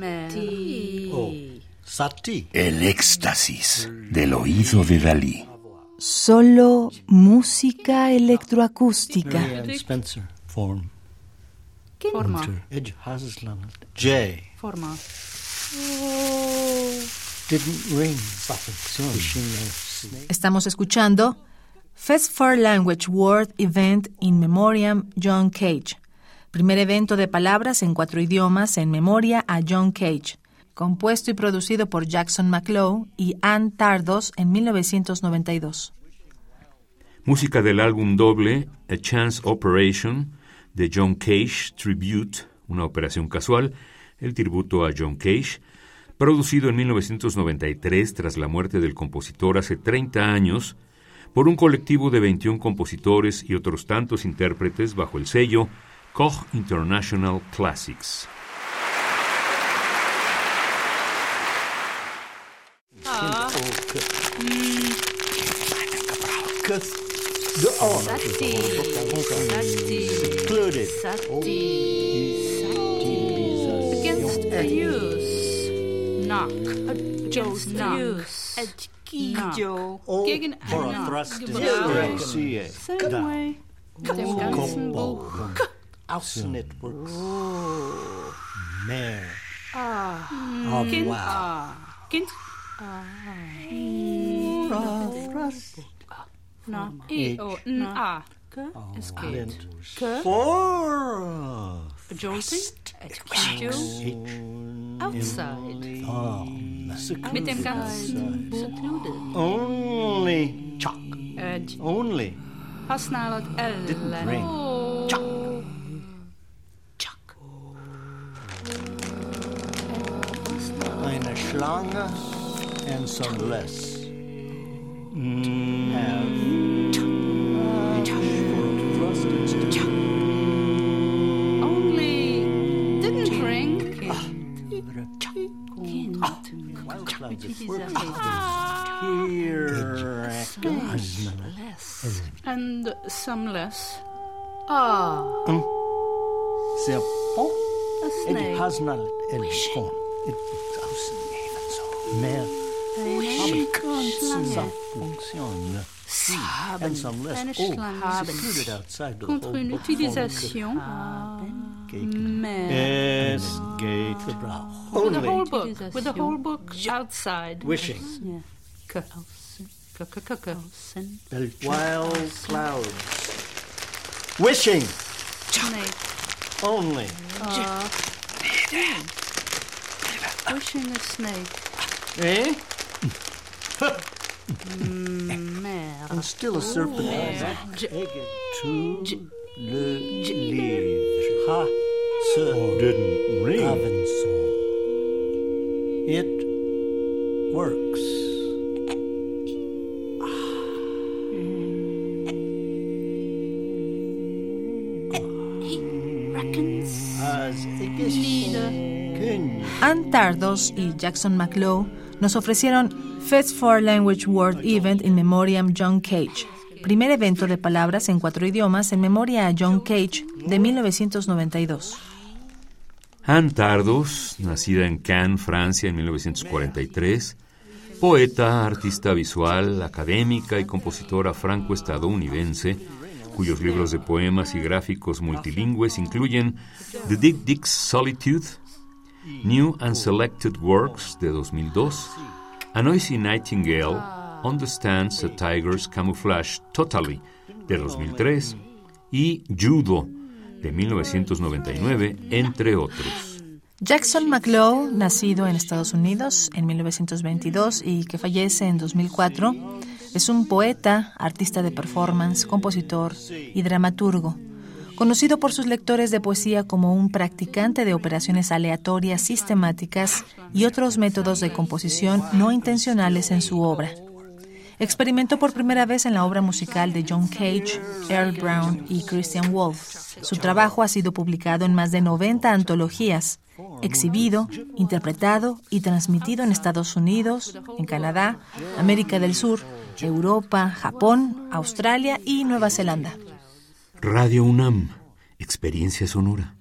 Sati. Oh, Sati. El éxtasis del oído de Dalí. Solo música electroacústica. Form. Forma. Haslam. J. Forma. Snake. Estamos escuchando Fest for Language World Event in Memoriam John Cage, primer evento de palabras en cuatro idiomas en memoria a John Cage, compuesto y producido por Jackson McLough y Ann Tardos en 1992. Música del álbum doble A Chance Operation de John Cage Tribute, una operación casual, el tributo a John Cage, producido en 1993 tras la muerte del compositor hace 30 años por un colectivo de 21 compositores y otros tantos intérpretes bajo el sello Koch International Classics. Ah. Sati. Sati. Secluded. Sati. Sati. Against the use. Knock. Against the use. Edgijo. Gegen einen. Vorthrust. Sehe. Sein Way. Dem ganzen Außen it works. Mehr. Ah. Oh, Kind. wow. Ah. Kind. Na. I. O. N. A. K. Es geht. K. Four. Jolting. Education. Outside. Oh, Mit dem ganzen secluded. Only chalk. Edge. Only. Hasnalat L. Didn't ring. Schlange and some less. Only didn't drink. Here and some less. Ah. Hmm? The snake. It has not any form in. Mehr eine Schlange. Contre une utilisation. With the whole book. With the whole book outside. Wishing. Wild clouds. Wishing. Only. Uh, Wishing a snake. Eh? Mère. And still a serpent. J- To le livre. Ha. Se didn't ring. It works. Ann Tardos y Jackson McLough nos ofrecieron Fest for Language World Event in Memoriam John Cage, primer evento de palabras en cuatro idiomas en memoria a John Cage de 1992. Anne Tardos, nacida en Cannes, Francia, en 1943, poeta, artista visual, académica y compositora franco-estadounidense, cuyos libros de poemas y gráficos multilingües incluyen The Dick Dick's Solitude, New and Selected Works de 2002, A Noisy Nightingale Understands a Tiger's Camouflage Totally de 2003 y Judo de 1999, entre otros. Jackson McLough, nacido en Estados Unidos en 1922 y que fallece en 2004, es un poeta, artista de performance, compositor y dramaturgo, conocido por sus lectores de poesía como un practicante de operaciones aleatorias sistemáticas y otros métodos de composición no intencionales en su obra. Experimentó por primera vez en la obra musical de John Cage, Earl Brown y Christian Wolff. Su trabajo ha sido publicado en más de 90 antologías, exhibido, interpretado y transmitido en Estados Unidos, en Canadá, América del Sur, Europa, Japón, Australia y Nueva Zelanda. Radio UNAM, experiencia sonora.